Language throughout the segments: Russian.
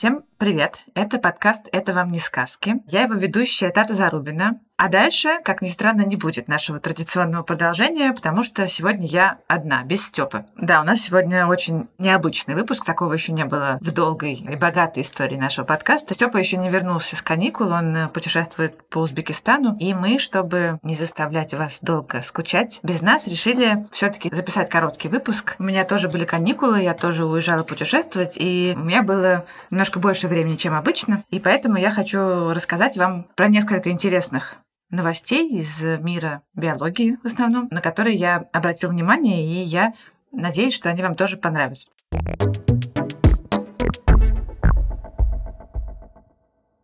Всем привет! Это подкаст «Это вам не сказки». Я его ведущая Тата Зарубина. А дальше, как ни странно, не будет нашего традиционного продолжения, потому что сегодня я одна, без Степы. Да, у нас сегодня очень необычный выпуск, такого еще не было в долгой и богатой истории нашего подкаста. Степа еще не вернулся с каникул, он путешествует по Узбекистану, и мы, чтобы не заставлять вас долго скучать, без нас решили все-таки записать короткий выпуск. У меня тоже были каникулы, я тоже уезжала путешествовать, и у меня было немножко больше времени, чем обычно, и поэтому я хочу рассказать вам про несколько интересных новостей из мира биологии в основном, на которые я обратил внимание, и я надеюсь, что они вам тоже понравятся.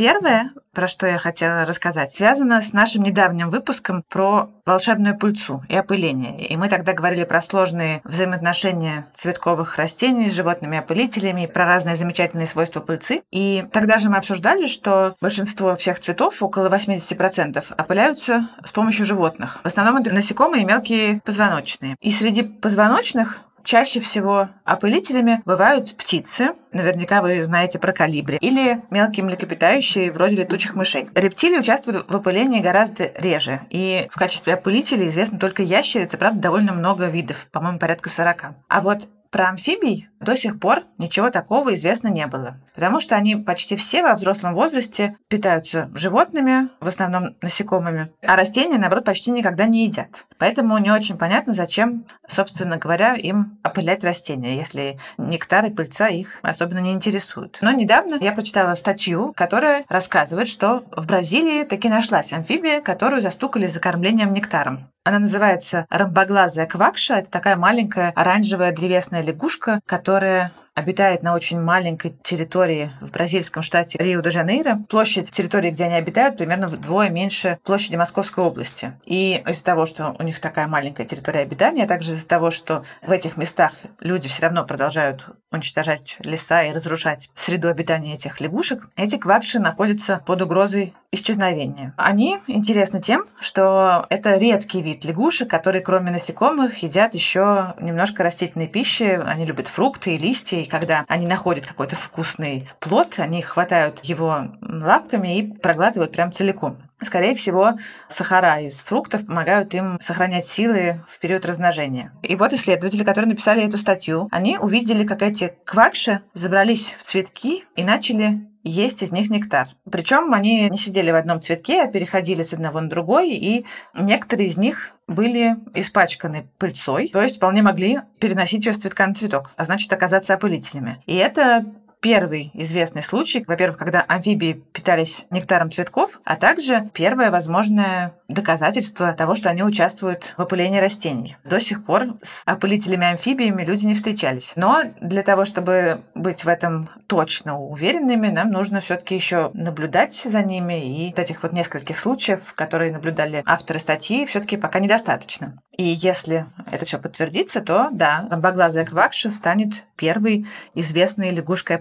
Первое, про что я хотела рассказать, связано с нашим недавним выпуском про волшебную пыльцу и опыление. И мы тогда говорили про сложные взаимоотношения цветковых растений с животными-опылителями, про разные замечательные свойства пыльцы. И тогда же мы обсуждали, что большинство всех цветов, около 80%, опыляются с помощью животных. В основном это насекомые и мелкие позвоночные. И среди позвоночных Чаще всего опылителями бывают птицы, наверняка вы знаете про калибри, или мелкие млекопитающие вроде летучих мышей. Рептилии участвуют в опылении гораздо реже, и в качестве опылителей известны только ящерицы, правда, довольно много видов, по-моему, порядка 40. А вот про амфибий до сих пор ничего такого известно не было, потому что они почти все во взрослом возрасте питаются животными, в основном насекомыми, а растения, наоборот, почти никогда не едят. Поэтому не очень понятно, зачем, собственно говоря, им опылять растения, если нектар и пыльца их особенно не интересуют. Но недавно я прочитала статью, которая рассказывает, что в Бразилии таки нашлась амфибия, которую застукали за кормлением нектаром. Она называется ромбоглазая квакша. Это такая маленькая оранжевая древесная лягушка, которая обитает на очень маленькой территории в бразильском штате Рио-де-Жанейро. Площадь территории, где они обитают, примерно вдвое меньше площади Московской области. И из-за того, что у них такая маленькая территория обитания, а также из-за того, что в этих местах люди все равно продолжают уничтожать леса и разрушать среду обитания этих лягушек, эти квакши находятся под угрозой исчезновения. Они интересны тем, что это редкий вид лягушек, которые кроме насекомых едят еще немножко растительной пищи. Они любят фрукты и листья, и когда они находят какой-то вкусный плод, они хватают его лапками и проглатывают прям целиком. Скорее всего, сахара из фруктов помогают им сохранять силы в период размножения. И вот исследователи, которые написали эту статью, они увидели, как эти квакши забрались в цветки и начали есть из них нектар. Причем они не сидели в одном цветке, а переходили с одного на другой, и некоторые из них были испачканы пыльцой, то есть вполне могли переносить ее с цветка на цветок, а значит оказаться опылителями. И это первый известный случай, во-первых, когда амфибии питались нектаром цветков, а также первое возможное доказательство того, что они участвуют в опылении растений. До сих пор с опылителями-амфибиями люди не встречались. Но для того, чтобы быть в этом точно уверенными, нам нужно все таки еще наблюдать за ними, и вот этих вот нескольких случаев, которые наблюдали авторы статьи, все таки пока недостаточно. И если это все подтвердится, то да, ромбоглазая квакша станет первой известной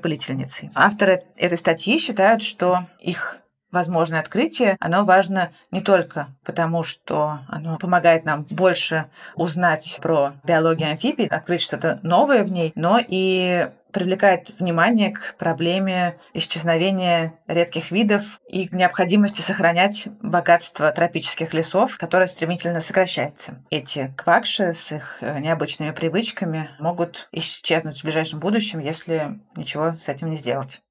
лягушкой-опылительницей. Авторы этой статьи считают, что их возможное открытие, оно важно не только потому, что оно помогает нам больше узнать про биологию амфибий, открыть что-то новое в ней, но и привлекает внимание к проблеме исчезновения редких видов и к необходимости сохранять богатство тропических лесов, которое стремительно сокращается. Эти квакши с их э, необычными привычками могут исчезнуть в ближайшем будущем, если ничего с этим не сделать.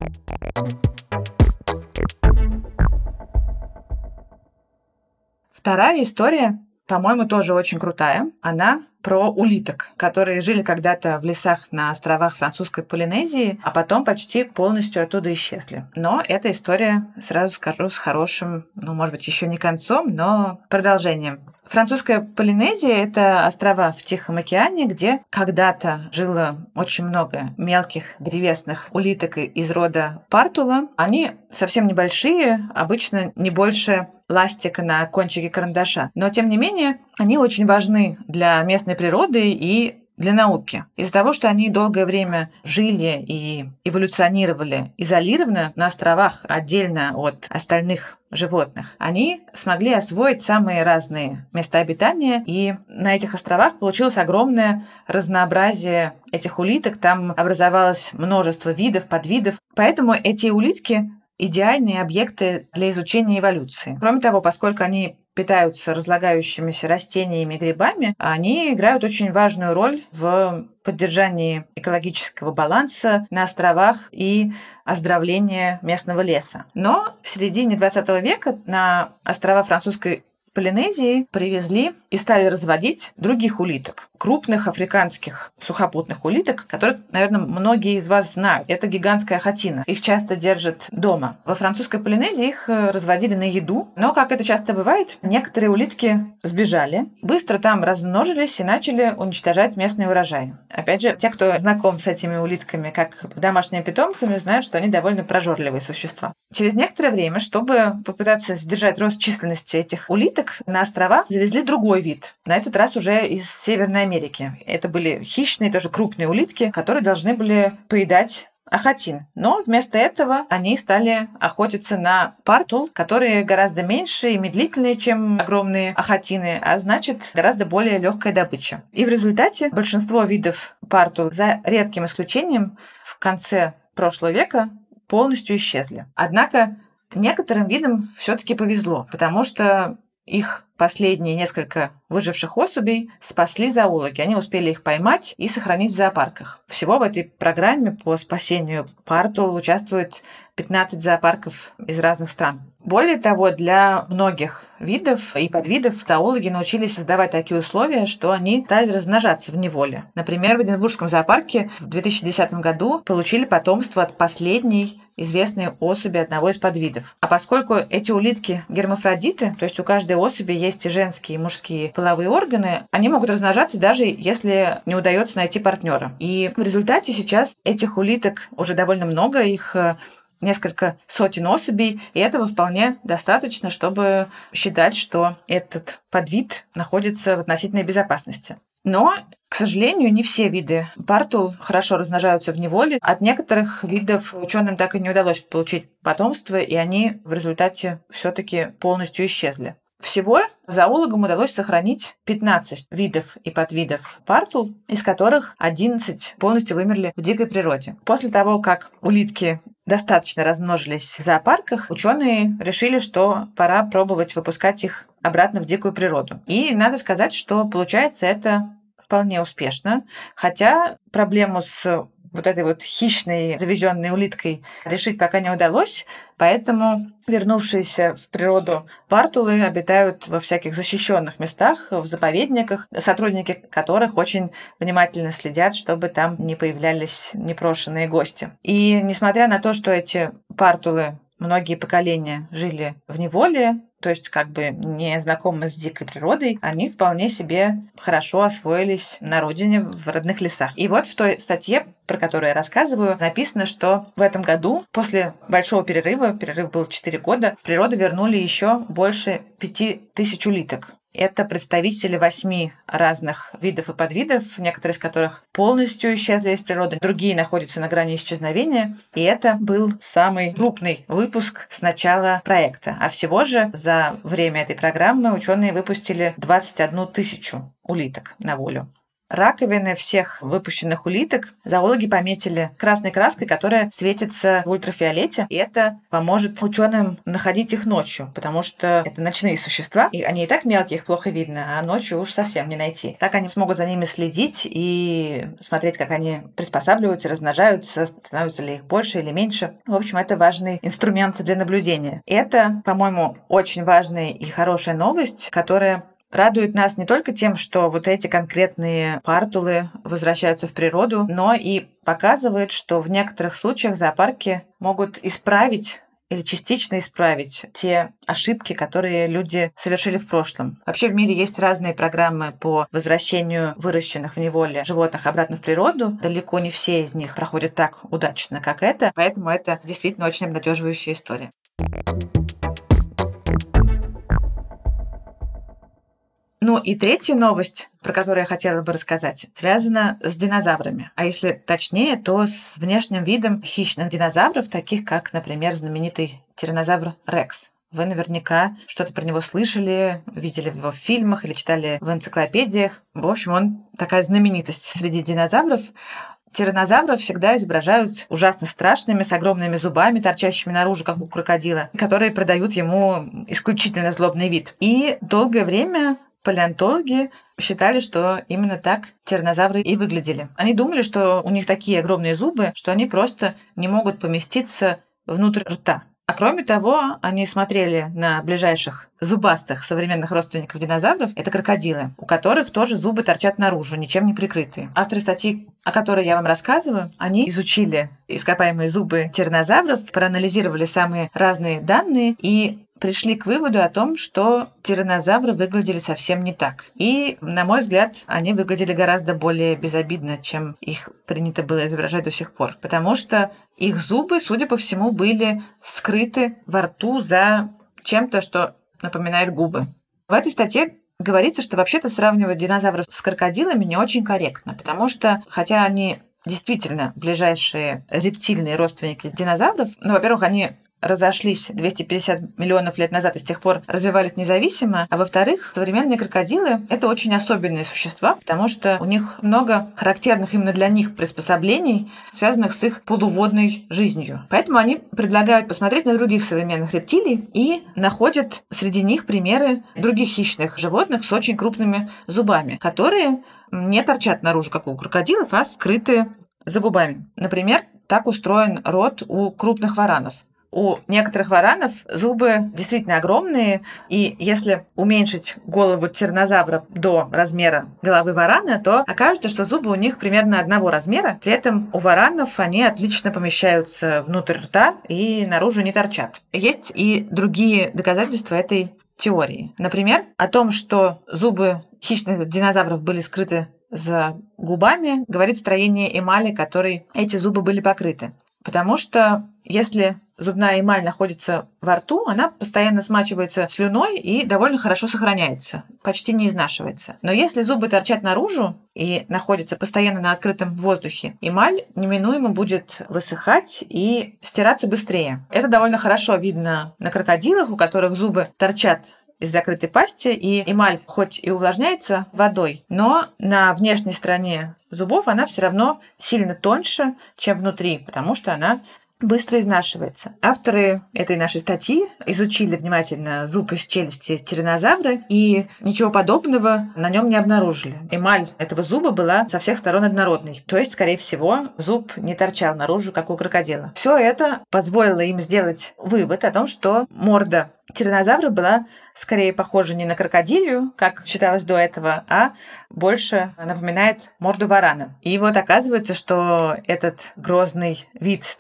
Вторая история, по-моему, тоже очень крутая. Она про улиток, которые жили когда-то в лесах на островах французской Полинезии, а потом почти полностью оттуда исчезли. Но эта история, сразу скажу, с хорошим, ну, может быть, еще не концом, но продолжением. Французская Полинезия — это острова в Тихом океане, где когда-то жило очень много мелких древесных улиток из рода партула. Они совсем небольшие, обычно не больше ластика на кончике карандаша. Но, тем не менее, они очень важны для местной природы и для науки. Из-за того, что они долгое время жили и эволюционировали изолированно на островах отдельно от остальных животных, они смогли освоить самые разные места обитания, и на этих островах получилось огромное разнообразие этих улиток, там образовалось множество видов, подвидов, поэтому эти улитки идеальные объекты для изучения эволюции. Кроме того, поскольку они питаются разлагающимися растениями и грибами, они играют очень важную роль в поддержании экологического баланса на островах и оздоровлении местного леса. Но в середине 20 века на острова французской Полинезии привезли и стали разводить других улиток, крупных африканских сухопутных улиток, которых, наверное, многие из вас знают. Это гигантская хатина. Их часто держат дома. Во французской Полинезии их э, разводили на еду, но, как это часто бывает, некоторые улитки сбежали, быстро там размножились и начали уничтожать местный урожай. Опять же, те, кто знаком с этими улитками как домашними питомцами, знают, что они довольно прожорливые существа. Через некоторое время, чтобы попытаться сдержать рост численности этих улиток, на островах завезли другой вид. На этот раз уже из Северной Америки. Это были хищные, тоже крупные улитки, которые должны были поедать ахатин. Но вместо этого они стали охотиться на партул, которые гораздо меньше и медлительнее, чем огромные ахатины, а значит гораздо более легкая добыча. И в результате большинство видов партул, за редким исключением, в конце прошлого века полностью исчезли. Однако некоторым видам все-таки повезло, потому что их последние несколько выживших особей спасли зоологи. Они успели их поймать и сохранить в зоопарках. Всего в этой программе по спасению партул участвует 15 зоопарков из разных стран. Более того, для многих видов и подвидов зоологи научились создавать такие условия, что они стали размножаться в неволе. Например, в Эдинбургском зоопарке в 2010 году получили потомство от последней известной особи одного из подвидов. А поскольку эти улитки гермафродиты, то есть у каждой особи есть и женские, и мужские половые органы, они могут размножаться даже если не удается найти партнера. И в результате сейчас этих улиток уже довольно много, их э, несколько сотен особей, и этого вполне достаточно, чтобы считать, что этот подвид находится в относительной безопасности. Но, к сожалению, не все виды партул хорошо размножаются в неволе. От некоторых видов ученым так и не удалось получить потомство, и они в результате все-таки полностью исчезли. Всего зоологам удалось сохранить 15 видов и подвидов партул, из которых 11 полностью вымерли в дикой природе. После того, как улитки достаточно размножились в зоопарках, ученые решили, что пора пробовать выпускать их обратно в дикую природу. И надо сказать, что получается это вполне успешно, хотя проблему с вот этой вот хищной завезенной улиткой решить пока не удалось, поэтому вернувшиеся в природу партулы обитают во всяких защищенных местах, в заповедниках, сотрудники которых очень внимательно следят, чтобы там не появлялись непрошенные гости. И несмотря на то, что эти партулы многие поколения жили в неволе, то есть как бы не знакомы с дикой природой, они вполне себе хорошо освоились на родине, в родных лесах. И вот в той статье, про которую я рассказываю, написано, что в этом году, после большого перерыва, перерыв был 4 года, в природу вернули еще больше 5000 улиток. Это представители восьми разных видов и подвидов, некоторые из которых полностью исчезли из природы, другие находятся на грани исчезновения. И это был самый крупный выпуск с начала проекта. А всего же за время этой программы ученые выпустили 21 тысячу улиток на волю раковины всех выпущенных улиток зоологи пометили красной краской, которая светится в ультрафиолете, и это поможет ученым находить их ночью, потому что это ночные существа, и они и так мелкие, их плохо видно, а ночью уж совсем не найти. Так они смогут за ними следить и смотреть, как они приспосабливаются, размножаются, становятся ли их больше или меньше. В общем, это важный инструмент для наблюдения. Это, по-моему, очень важная и хорошая новость, которая радует нас не только тем, что вот эти конкретные партулы возвращаются в природу, но и показывает, что в некоторых случаях зоопарки могут исправить или частично исправить те ошибки, которые люди совершили в прошлом. Вообще в мире есть разные программы по возвращению выращенных в неволе животных обратно в природу. Далеко не все из них проходят так удачно, как это, поэтому это действительно очень обнадеживающая история. Ну и третья новость, про которую я хотела бы рассказать, связана с динозаврами. А если точнее, то с внешним видом хищных динозавров, таких как, например, знаменитый тиранозавр Рекс. Вы наверняка что-то про него слышали, видели его в фильмах или читали в энциклопедиях. В общем, он такая знаменитость среди динозавров. Тиранозавров всегда изображают ужасно страшными, с огромными зубами, торчащими наружу, как у крокодила, которые продают ему исключительно злобный вид. И долгое время палеонтологи считали, что именно так тиранозавры и выглядели. Они думали, что у них такие огромные зубы, что они просто не могут поместиться внутрь рта. А кроме того, они смотрели на ближайших зубастых современных родственников динозавров, это крокодилы, у которых тоже зубы торчат наружу, ничем не прикрытые. Авторы статьи, о которой я вам рассказываю, они изучили ископаемые зубы тиранозавров, проанализировали самые разные данные и пришли к выводу о том, что тиранозавры выглядели совсем не так. И, на мой взгляд, они выглядели гораздо более безобидно, чем их принято было изображать до сих пор. Потому что их зубы, судя по всему, были скрыты во рту за чем-то, что напоминает губы. В этой статье говорится, что вообще-то сравнивать динозавров с крокодилами не очень корректно, потому что, хотя они действительно ближайшие рептильные родственники динозавров, ну, во-первых, они разошлись 250 миллионов лет назад и с тех пор развивались независимо. А во-вторых, современные крокодилы — это очень особенные существа, потому что у них много характерных именно для них приспособлений, связанных с их полуводной жизнью. Поэтому они предлагают посмотреть на других современных рептилий и находят среди них примеры других хищных животных с очень крупными зубами, которые не торчат наружу, как у крокодилов, а скрыты за губами. Например, так устроен рот у крупных варанов. У некоторых варанов зубы действительно огромные, и если уменьшить голову тиранозавра до размера головы варана, то окажется, что зубы у них примерно одного размера. При этом у варанов они отлично помещаются внутрь рта и наружу не торчат. Есть и другие доказательства этой теории. Например, о том, что зубы хищных динозавров были скрыты за губами, говорит строение эмали, которой эти зубы были покрыты. Потому что если зубная эмаль находится во рту, она постоянно смачивается слюной и довольно хорошо сохраняется, почти не изнашивается. Но если зубы торчат наружу и находятся постоянно на открытом воздухе, эмаль неминуемо будет высыхать и стираться быстрее. Это довольно хорошо видно на крокодилах, у которых зубы торчат из закрытой пасти, и эмаль хоть и увлажняется водой, но на внешней стороне зубов она все равно сильно тоньше, чем внутри, потому что она быстро изнашивается. Авторы этой нашей статьи изучили внимательно зуб из челюсти тиранозавра и ничего подобного на нем не обнаружили. Эмаль этого зуба была со всех сторон однородной. То есть, скорее всего, зуб не торчал наружу, как у крокодила. Все это позволило им сделать вывод о том, что морда тиранозавра была скорее похожа не на крокодилию, как считалось до этого, а больше напоминает морду варана. И вот оказывается, что этот грозный вид с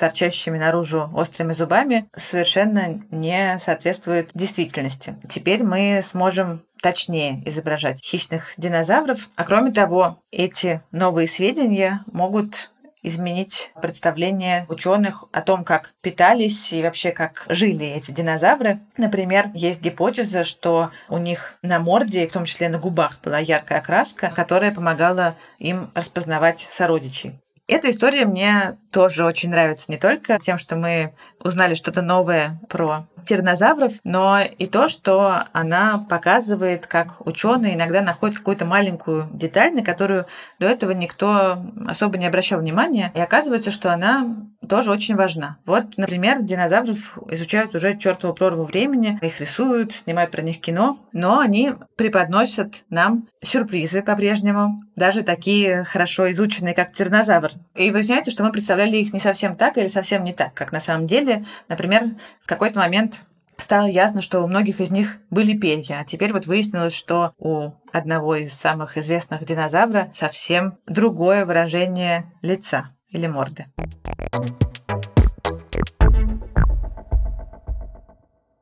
торчащими наружу острыми зубами совершенно не соответствует действительности. Теперь мы сможем точнее изображать хищных динозавров. А кроме того, эти новые сведения могут изменить представление ученых о том, как питались и вообще как жили эти динозавры. Например, есть гипотеза, что у них на морде, в том числе на губах, была яркая окраска, которая помогала им распознавать сородичей. Эта история мне тоже очень нравится не только тем, что мы узнали что-то новое про тиранозавров, но и то, что она показывает, как ученые иногда находят какую-то маленькую деталь, на которую до этого никто особо не обращал внимания, и оказывается, что она тоже очень важна. Вот, например, динозавров изучают уже чертову прорву времени, их рисуют, снимают про них кино, но они преподносят нам сюрпризы по-прежнему, даже такие хорошо изученные, как тиранозавр. И выясняется, что мы представляли их не совсем так или совсем не так, как на самом деле. Например, в какой-то момент стало ясно, что у многих из них были перья. А теперь вот выяснилось, что у одного из самых известных динозавра совсем другое выражение лица или морды.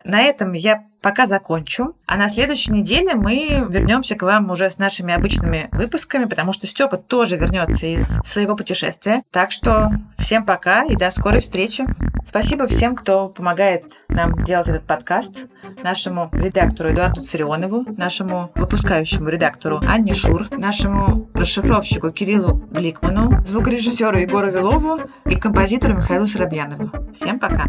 На этом я пока закончу. А на следующей неделе мы вернемся к вам уже с нашими обычными выпусками, потому что Степа тоже вернется из своего путешествия. Так что всем пока и до скорой встречи. Спасибо всем, кто помогает нам делать этот подкаст. Нашему редактору Эдуарду Царионову, нашему выпускающему редактору Анне Шур, нашему расшифровщику Кириллу Гликману, звукорежиссеру Егору Вилову и композитору Михаилу Соробьянову. Всем пока!